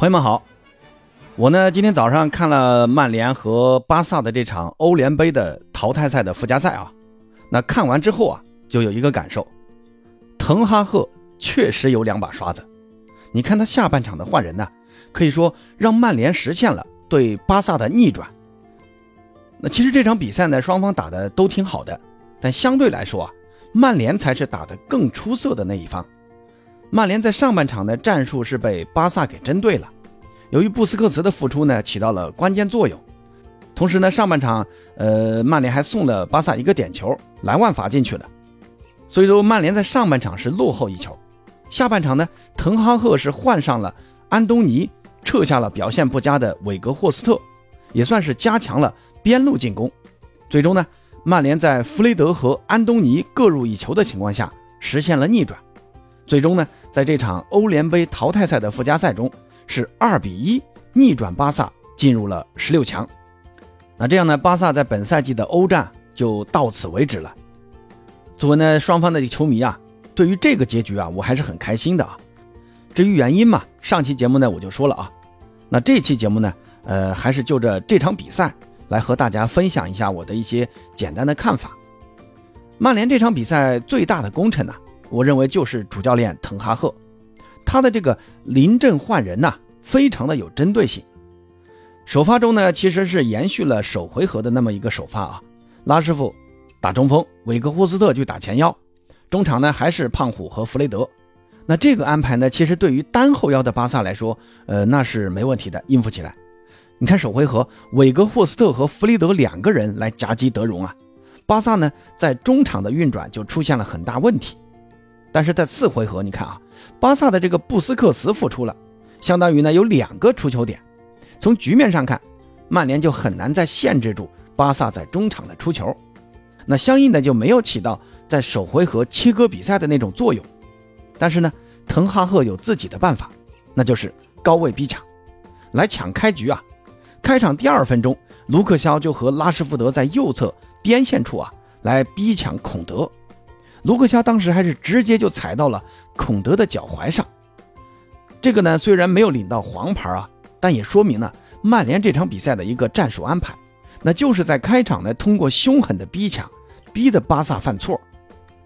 朋友们好，我呢今天早上看了曼联和巴萨的这场欧联杯的淘汰赛的附加赛啊，那看完之后啊，就有一个感受，滕哈赫确实有两把刷子。你看他下半场的换人呢，可以说让曼联实现了对巴萨的逆转。那其实这场比赛呢，双方打的都挺好的，但相对来说啊，曼联才是打的更出色的那一方。曼联在上半场的战术是被巴萨给针对了，由于布斯克茨的复出呢，起到了关键作用。同时呢，上半场，呃，曼联还送了巴萨一个点球，莱万罚进去了。所以说，曼联在上半场是落后一球。下半场呢，滕哈赫是换上了安东尼，撤下了表现不佳的韦格霍斯特，也算是加强了边路进攻。最终呢，曼联在弗雷德和安东尼各入一球的情况下，实现了逆转。最终呢，在这场欧联杯淘汰赛的附加赛中，是二比一逆转巴萨进入了十六强。那这样呢，巴萨在本赛季的欧战就到此为止了。作为呢双方的球迷啊，对于这个结局啊，我还是很开心的啊。至于原因嘛，上期节目呢我就说了啊。那这期节目呢，呃，还是就着这场比赛来和大家分享一下我的一些简单的看法。曼联这场比赛最大的功臣呢？我认为就是主教练滕哈赫，他的这个临阵换人呐，非常的有针对性。首发中呢，其实是延续了首回合的那么一个首发啊，拉什福打中锋，韦格霍斯特去打前腰，中场呢还是胖虎和弗雷德。那这个安排呢，其实对于单后腰的巴萨来说，呃，那是没问题的，应付起来。你看首回合，韦格霍斯特和弗雷德两个人来夹击德容啊，巴萨呢在中场的运转就出现了很大问题。但是在次回合，你看啊，巴萨的这个布斯克茨复出了，相当于呢有两个出球点。从局面上看，曼联就很难再限制住巴萨在中场的出球，那相应的就没有起到在首回合切割比赛的那种作用。但是呢，滕哈赫有自己的办法，那就是高位逼抢，来抢开局啊。开场第二分钟，卢克肖就和拉什福德在右侧边线处啊来逼抢孔德。卢克肖当时还是直接就踩到了孔德的脚踝上，这个呢虽然没有领到黄牌啊，但也说明了曼联这场比赛的一个战术安排，那就是在开场呢通过凶狠的逼抢，逼得巴萨犯错。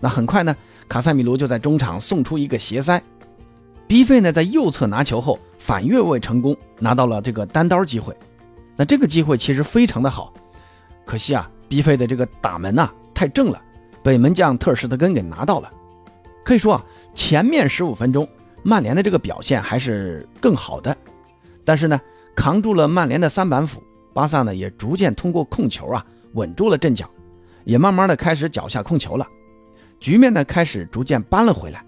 那很快呢，卡塞米罗就在中场送出一个斜塞，逼费呢在右侧拿球后反越位成功，拿到了这个单刀机会。那这个机会其实非常的好，可惜啊，逼费的这个打门呐太正了。被门将特尔施特根给拿到了，可以说啊，前面十五分钟曼联的这个表现还是更好的，但是呢，扛住了曼联的三板斧，巴萨呢也逐渐通过控球啊稳住了阵脚，也慢慢的开始脚下控球了，局面呢开始逐渐扳了回来。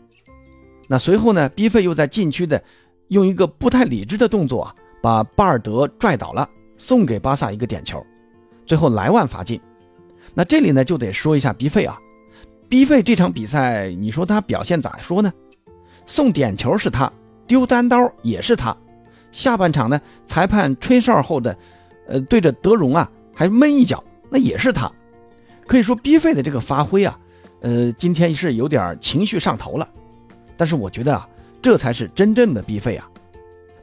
那随后呢，逼费又在禁区的用一个不太理智的动作啊，把巴尔德拽倒了，送给巴萨一个点球，最后莱万罚进。那这里呢就得说一下逼费啊。逼费这场比赛，你说他表现咋说呢？送点球是他，丢单刀也是他。下半场呢，裁判吹哨后的，呃，对着德容啊，还闷一脚，那也是他。可以说逼费的这个发挥啊，呃，今天是有点情绪上头了。但是我觉得啊，这才是真正的逼费啊。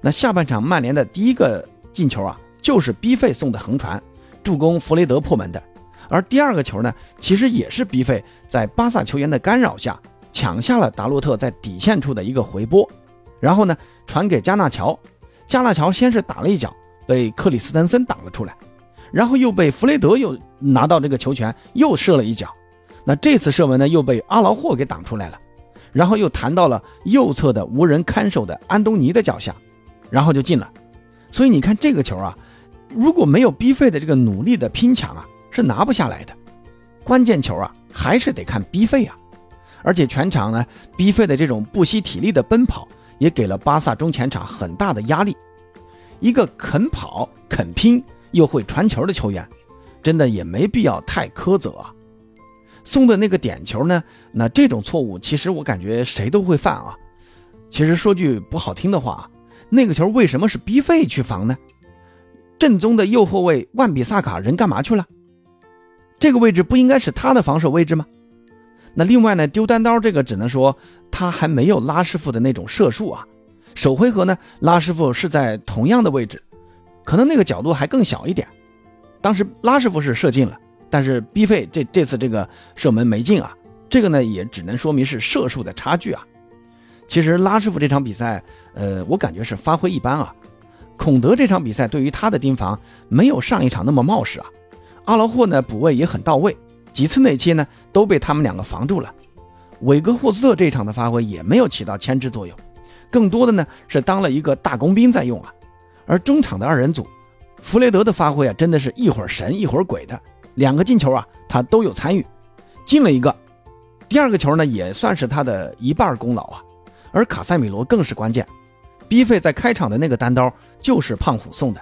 那下半场曼联的第一个进球啊，就是逼费送的横传，助攻弗雷德破门的。而第二个球呢，其实也是比费在巴萨球员的干扰下抢下了达洛特在底线处的一个回波，然后呢传给加纳乔，加纳乔先是打了一脚，被克里斯滕森挡了出来，然后又被弗雷德又拿到这个球权又射了一脚，那这次射门呢又被阿劳霍给挡出来了，然后又弹到了右侧的无人看守的安东尼的脚下，然后就进了。所以你看这个球啊，如果没有逼费的这个努力的拼抢啊。是拿不下来的，关键球啊，还是得看逼费啊。而且全场呢，逼费的这种不惜体力的奔跑，也给了巴萨中前场很大的压力。一个肯跑肯拼又会传球的球员，真的也没必要太苛责啊。送的那个点球呢，那这种错误其实我感觉谁都会犯啊。其实说句不好听的话啊，那个球为什么是逼费去防呢？正宗的右后卫万比萨卡人干嘛去了？这个位置不应该是他的防守位置吗？那另外呢，丢单刀这个只能说他还没有拉师傅的那种射术啊。首回合呢，拉师傅是在同样的位置，可能那个角度还更小一点。当时拉师傅是射进了，但是 B 费这这次这个射门没进啊。这个呢，也只能说明是射术的差距啊。其实拉师傅这场比赛，呃，我感觉是发挥一般啊。孔德这场比赛对于他的盯防没有上一场那么冒失啊。阿劳霍呢补位也很到位，几次内切呢都被他们两个防住了。韦格霍斯特这场的发挥也没有起到牵制作用，更多的呢是当了一个大工兵在用啊。而中场的二人组，弗雷德的发挥啊，真的是一会儿神一会儿鬼的，两个进球啊他都有参与，进了一个。第二个球呢，也算是他的一半功劳啊，而卡塞米罗更是关键。逼费在开场的那个单刀就是胖虎送的，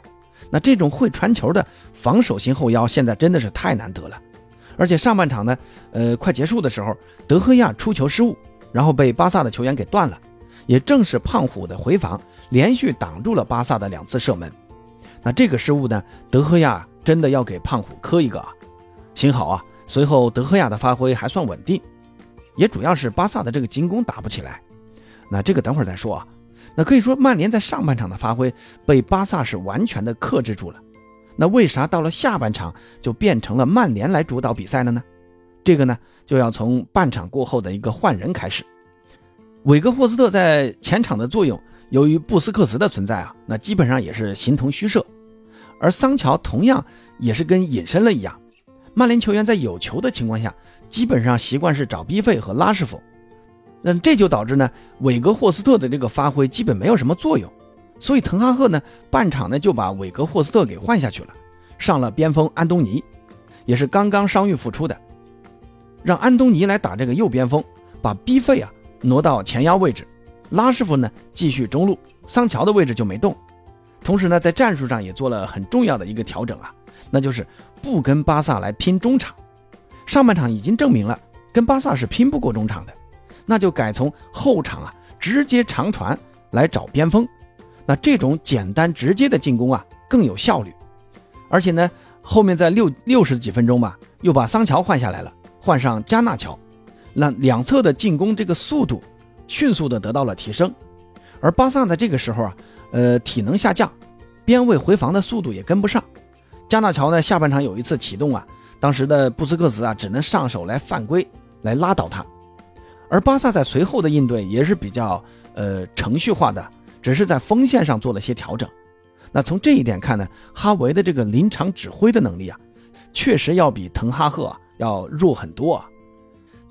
那这种会传球的防守型后腰现在真的是太难得了。而且上半场呢，呃，快结束的时候，德赫亚出球失误，然后被巴萨的球员给断了。也正是胖虎的回防，连续挡住了巴萨的两次射门。那这个失误呢，德赫亚真的要给胖虎磕一个啊！幸好啊，随后德赫亚的发挥还算稳定。也主要是巴萨的这个进攻打不起来，那这个等会儿再说啊。那可以说曼联在上半场的发挥被巴萨是完全的克制住了。那为啥到了下半场就变成了曼联来主导比赛了呢？这个呢就要从半场过后的一个换人开始。韦格霍斯特在前场的作用，由于布斯克茨的存在啊，那基本上也是形同虚设。而桑乔同样也是跟隐身了一样。曼联球员在有球的情况下。基本上习惯是找逼费和拉师傅，那这就导致呢，韦格霍斯特的这个发挥基本没有什么作用，所以滕哈赫呢，半场呢就把韦格霍斯特给换下去了，上了边锋安东尼，也是刚刚伤愈复出的，让安东尼来打这个右边锋，把逼费啊挪到前腰位置，拉师傅呢继续中路，桑乔的位置就没动，同时呢，在战术上也做了很重要的一个调整啊，那就是不跟巴萨来拼中场。上半场已经证明了，跟巴萨是拼不过中场的，那就改从后场啊直接长传来找边锋，那这种简单直接的进攻啊更有效率，而且呢后面在六六十几分钟吧，又把桑乔换下来了，换上加纳乔，那两侧的进攻这个速度迅速的得到了提升，而巴萨在这个时候啊，呃体能下降，边位回防的速度也跟不上，加纳乔呢下半场有一次启动啊。当时的布斯克茨啊，只能上手来犯规，来拉倒他。而巴萨在随后的应对也是比较呃程序化的，只是在锋线上做了些调整。那从这一点看呢，哈维的这个临场指挥的能力啊，确实要比滕哈赫要弱很多啊。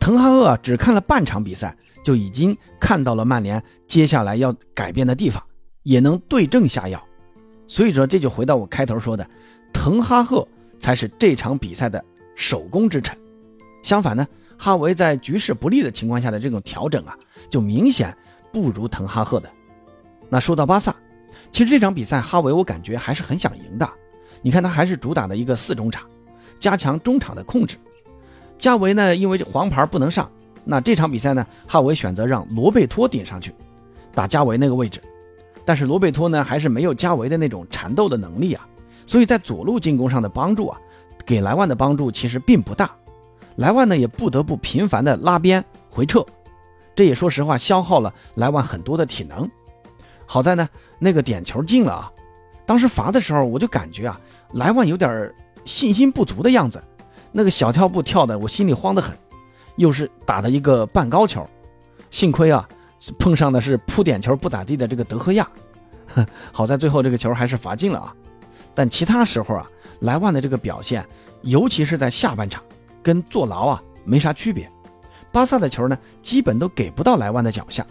滕哈赫啊，只看了半场比赛，就已经看到了曼联接下来要改变的地方，也能对症下药。所以说，这就回到我开头说的，滕哈赫。才是这场比赛的首功之臣。相反呢，哈维在局势不利的情况下的这种调整啊，就明显不如滕哈赫的。那说到巴萨，其实这场比赛哈维我感觉还是很想赢的。你看他还是主打的一个四中场，加强中场的控制。加维呢，因为这黄牌不能上，那这场比赛呢，哈维选择让罗贝托顶上去打加维那个位置。但是罗贝托呢，还是没有加维的那种缠斗的能力啊。所以在左路进攻上的帮助啊，给莱万的帮助其实并不大，莱万呢也不得不频繁的拉边回撤，这也说实话消耗了莱万很多的体能。好在呢那个点球进了啊，当时罚的时候我就感觉啊莱万有点信心不足的样子，那个小跳步跳的我心里慌得很，又是打的一个半高球，幸亏啊碰上的是扑点球不咋地的这个德赫亚，好在最后这个球还是罚进了啊。但其他时候啊，莱万的这个表现，尤其是在下半场，跟坐牢啊没啥区别。巴萨的球呢，基本都给不到莱万的脚下。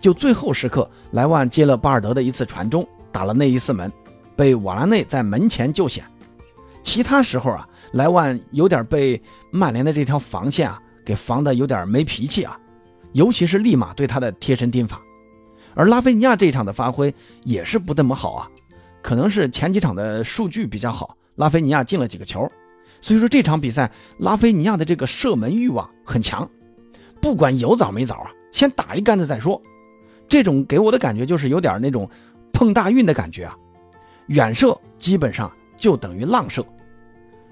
就最后时刻，莱万接了巴尔德的一次传中，打了那一次门，被瓦拉内在门前救险。其他时候啊，莱万有点被曼联的这条防线啊给防的有点没脾气啊，尤其是利马对他的贴身盯防。而拉菲尼亚这一场的发挥也是不怎么好啊。可能是前几场的数据比较好，拉菲尼亚进了几个球，所以说这场比赛拉菲尼亚的这个射门欲望很强，不管有枣没枣啊，先打一杆子再说。这种给我的感觉就是有点那种碰大运的感觉啊，远射基本上就等于浪射。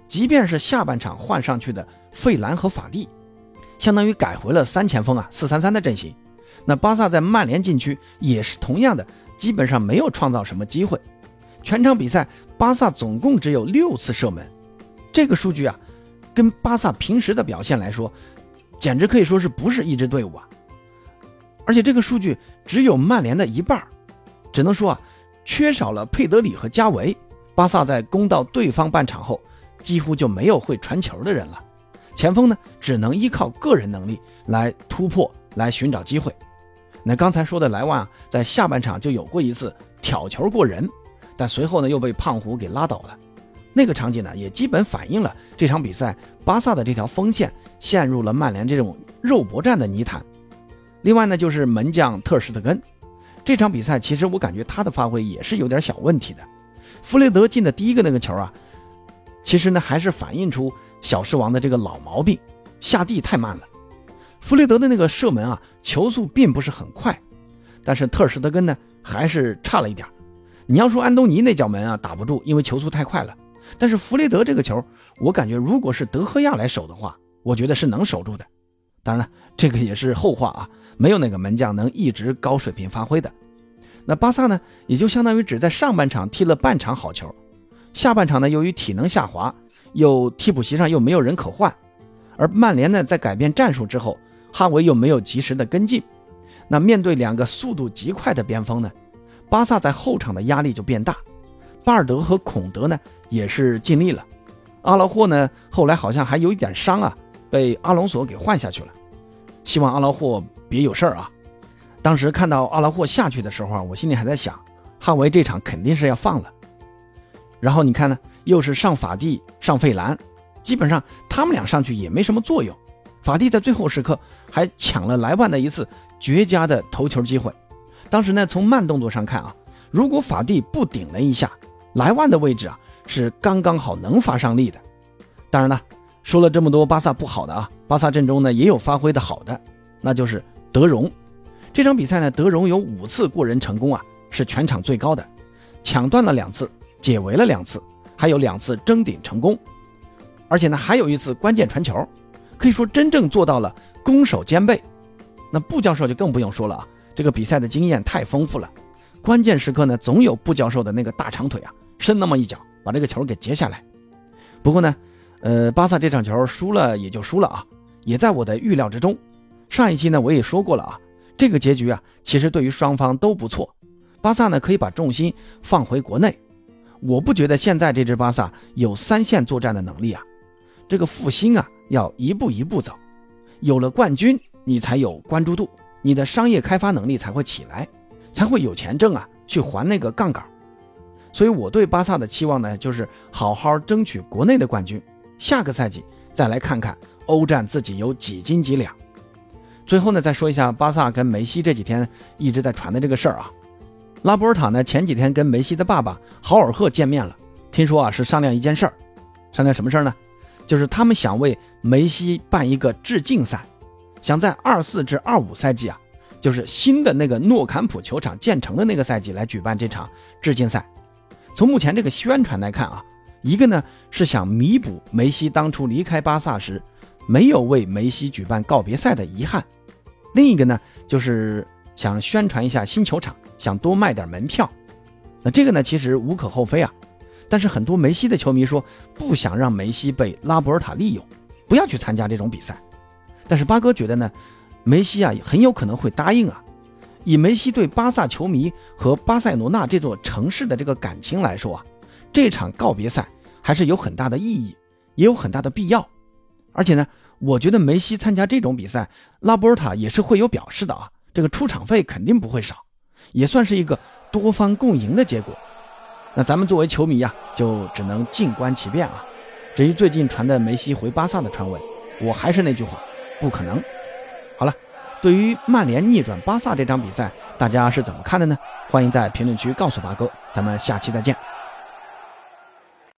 即便是下半场换上去的费兰和法蒂，相当于改回了三前锋啊，四三三的阵型，那巴萨在曼联禁区也是同样的，基本上没有创造什么机会。全场比赛，巴萨总共只有六次射门，这个数据啊，跟巴萨平时的表现来说，简直可以说是不是一支队伍啊！而且这个数据只有曼联的一半，只能说啊，缺少了佩德里和加维，巴萨在攻到对方半场后，几乎就没有会传球的人了。前锋呢，只能依靠个人能力来突破，来寻找机会。那刚才说的莱万啊，在下半场就有过一次挑球过人。但随后呢，又被胖虎给拉倒了。那个场景呢，也基本反映了这场比赛巴萨的这条锋线陷入了曼联这种肉搏战的泥潭。另外呢，就是门将特尔施特根，这场比赛其实我感觉他的发挥也是有点小问题的。弗雷德进的第一个那个球啊，其实呢还是反映出小狮王的这个老毛病，下地太慢了。弗雷德的那个射门啊，球速并不是很快，但是特尔施特根呢还是差了一点。你要说安东尼那脚门啊打不住，因为球速太快了。但是弗雷德这个球，我感觉如果是德赫亚来守的话，我觉得是能守住的。当然了，这个也是后话啊，没有哪个门将能一直高水平发挥的。那巴萨呢，也就相当于只在上半场踢了半场好球，下半场呢，由于体能下滑，又替补席上又没有人可换，而曼联呢，在改变战术之后，哈维又没有及时的跟进，那面对两个速度极快的边锋呢？巴萨在后场的压力就变大，巴尔德和孔德呢也是尽力了，阿劳霍呢后来好像还有一点伤啊，被阿隆索给换下去了，希望阿劳霍别有事儿啊。当时看到阿劳霍下去的时候啊，我心里还在想，哈维这场肯定是要放了。然后你看呢，又是上法蒂上费兰，基本上他们俩上去也没什么作用，法蒂在最后时刻还抢了莱万的一次绝佳的头球机会。当时呢，从慢动作上看啊，如果法蒂不顶了一下，莱万的位置啊是刚刚好能发上力的。当然了，说了这么多巴萨不好的啊，巴萨阵中呢也有发挥的好的，那就是德容。这场比赛呢，德容有五次过人成功啊，是全场最高的，抢断了两次，解围了两次，还有两次争顶成功，而且呢还有一次关键传球，可以说真正做到了攻守兼备。那布教授就更不用说了啊。这个比赛的经验太丰富了，关键时刻呢，总有布教授的那个大长腿啊，伸那么一脚把这个球给截下来。不过呢，呃，巴萨这场球输了也就输了啊，也在我的预料之中。上一期呢我也说过了啊，这个结局啊，其实对于双方都不错。巴萨呢可以把重心放回国内，我不觉得现在这支巴萨有三线作战的能力啊。这个复兴啊，要一步一步走，有了冠军，你才有关注度。你的商业开发能力才会起来，才会有钱挣啊，去还那个杠杆。所以我对巴萨的期望呢，就是好好争取国内的冠军，下个赛季再来看看欧战自己有几斤几两。最后呢，再说一下巴萨跟梅西这几天一直在传的这个事儿啊。拉波尔塔呢前几天跟梅西的爸爸豪尔赫见面了，听说啊是商量一件事儿，商量什么事儿呢？就是他们想为梅西办一个致敬赛。想在二四至二五赛季啊，就是新的那个诺坎普球场建成的那个赛季来举办这场致敬赛。从目前这个宣传来看啊，一个呢是想弥补梅西当初离开巴萨时没有为梅西举办告别赛的遗憾，另一个呢就是想宣传一下新球场，想多卖点门票。那这个呢其实无可厚非啊，但是很多梅西的球迷说不想让梅西被拉波尔塔利用，不要去参加这种比赛。但是八哥觉得呢，梅西啊很有可能会答应啊。以梅西对巴萨球迷和巴塞罗那这座城市的这个感情来说啊，这场告别赛还是有很大的意义，也有很大的必要。而且呢，我觉得梅西参加这种比赛，拉波尔塔也是会有表示的啊。这个出场费肯定不会少，也算是一个多方共赢的结果。那咱们作为球迷呀，就只能静观其变啊。至于最近传的梅西回巴萨的传闻，我还是那句话。不可能。对于曼联逆转巴萨这场比赛，大家是怎么看的呢？欢迎在评论区告诉八哥。咱们下期再见。